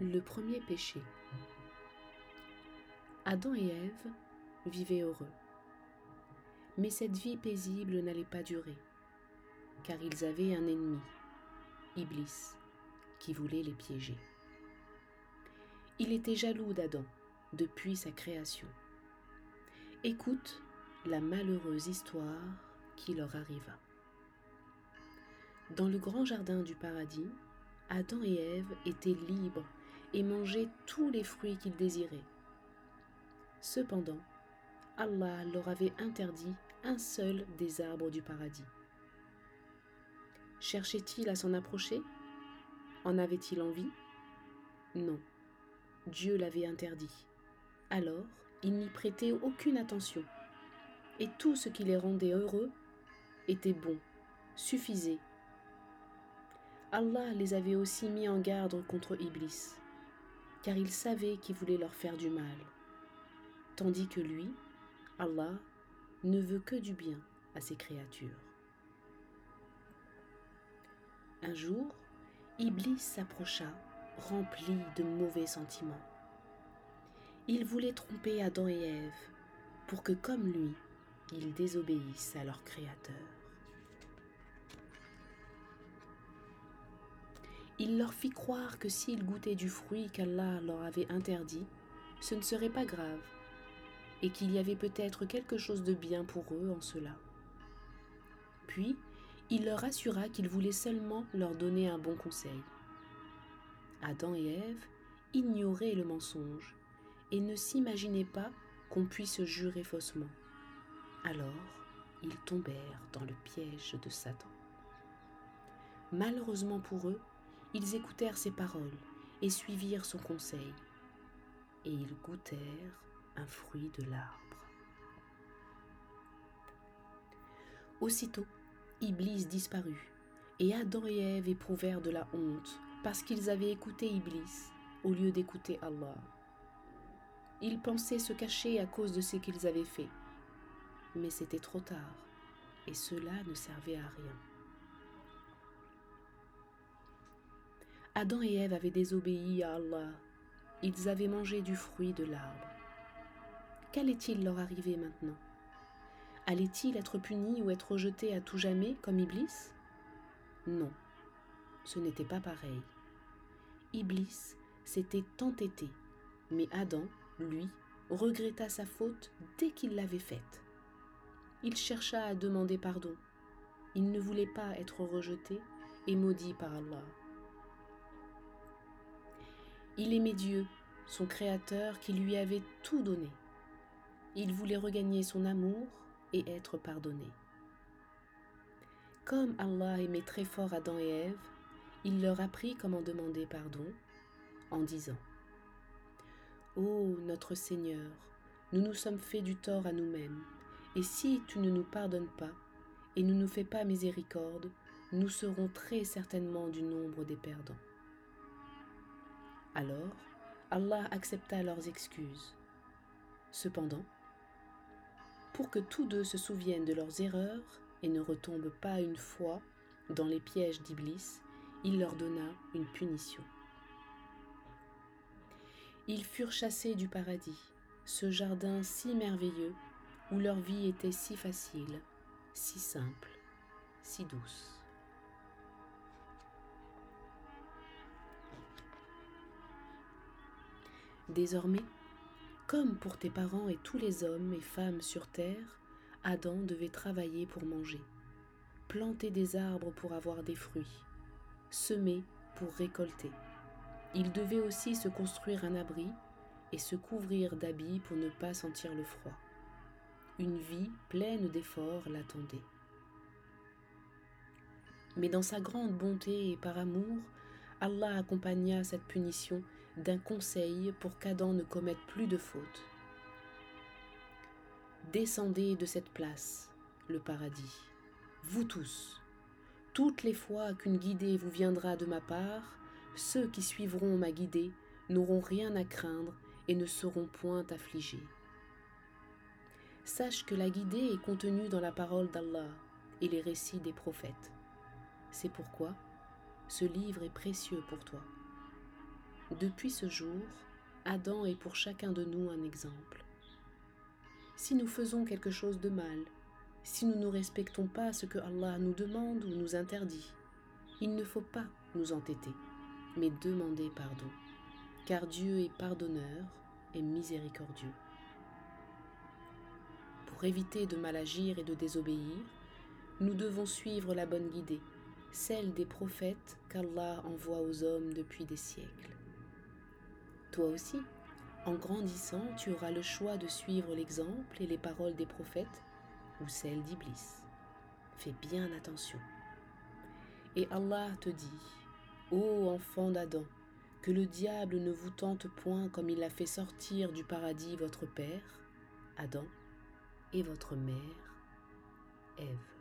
Le premier péché. Adam et Ève vivaient heureux. Mais cette vie paisible n'allait pas durer, car ils avaient un ennemi, Iblis, qui voulait les piéger. Il était jaloux d'Adam depuis sa création. Écoute la malheureuse histoire qui leur arriva. Dans le grand jardin du paradis, Adam et Ève étaient libres et mangeaient tous les fruits qu'ils désiraient. Cependant, Allah leur avait interdit un seul des arbres du paradis. Cherchait-il à s'en approcher? En avait-il envie? Non, Dieu l'avait interdit. Alors, ils n'y prêtaient aucune attention. Et tout ce qui les rendait heureux était bon, suffisait. Allah les avait aussi mis en garde contre Iblis, car il savait qu'il voulait leur faire du mal, tandis que lui, Allah, ne veut que du bien à ses créatures. Un jour, Iblis s'approcha, rempli de mauvais sentiments. Il voulait tromper Adam et Ève pour que, comme lui, ils désobéissent à leur Créateur. Il leur fit croire que s'ils goûtaient du fruit qu'Allah leur avait interdit, ce ne serait pas grave, et qu'il y avait peut-être quelque chose de bien pour eux en cela. Puis, il leur assura qu'il voulait seulement leur donner un bon conseil. Adam et Ève ignoraient le mensonge et ne s'imaginaient pas qu'on puisse jurer faussement. Alors, ils tombèrent dans le piège de Satan. Malheureusement pour eux, ils écoutèrent ses paroles et suivirent son conseil, et ils goûtèrent un fruit de l'arbre. Aussitôt, Iblis disparut, et Adam et Ève éprouvèrent de la honte parce qu'ils avaient écouté Iblis au lieu d'écouter Allah. Ils pensaient se cacher à cause de ce qu'ils avaient fait, mais c'était trop tard, et cela ne servait à rien. Adam et Ève avaient désobéi à Allah. Ils avaient mangé du fruit de l'arbre. Qu'allait-il leur arriver maintenant? Allait-il être puni ou être rejeté à tout jamais comme Iblis? Non, ce n'était pas pareil. Iblis s'était entêté, mais Adam, lui, regretta sa faute dès qu'il l'avait faite. Il chercha à demander pardon. Il ne voulait pas être rejeté et maudit par Allah. Il aimait Dieu, son Créateur qui lui avait tout donné. Il voulait regagner son amour et être pardonné. Comme Allah aimait très fort Adam et Ève, il leur apprit comment demander pardon en disant Ô notre Seigneur, nous nous sommes fait du tort à nous-mêmes, et si tu ne nous pardonnes pas et ne nous fais pas miséricorde, nous serons très certainement du nombre des perdants. Alors, Allah accepta leurs excuses. Cependant, pour que tous deux se souviennent de leurs erreurs et ne retombent pas une fois dans les pièges d'Iblis, il leur donna une punition. Ils furent chassés du paradis, ce jardin si merveilleux où leur vie était si facile, si simple, si douce. Désormais, comme pour tes parents et tous les hommes et femmes sur terre, Adam devait travailler pour manger, planter des arbres pour avoir des fruits, semer pour récolter. Il devait aussi se construire un abri et se couvrir d'habits pour ne pas sentir le froid. Une vie pleine d'efforts l'attendait. Mais dans sa grande bonté et par amour, Allah accompagna cette punition d'un conseil pour qu'Adam ne commette plus de fautes. Descendez de cette place, le paradis, vous tous. Toutes les fois qu'une guidée vous viendra de ma part, ceux qui suivront ma guidée n'auront rien à craindre et ne seront point affligés. Sache que la guidée est contenue dans la parole d'Allah et les récits des prophètes. C'est pourquoi ce livre est précieux pour toi. Depuis ce jour, Adam est pour chacun de nous un exemple. Si nous faisons quelque chose de mal, si nous ne respectons pas ce que Allah nous demande ou nous interdit, il ne faut pas nous entêter, mais demander pardon, car Dieu est pardonneur et miséricordieux. Pour éviter de mal agir et de désobéir, nous devons suivre la bonne guidée, celle des prophètes qu'Allah envoie aux hommes depuis des siècles. Toi aussi, en grandissant, tu auras le choix de suivre l'exemple et les paroles des prophètes ou celles d'Iblis. Fais bien attention. Et Allah te dit, Ô enfant d'Adam, que le diable ne vous tente point comme il a fait sortir du paradis votre père, Adam, et votre mère, Ève.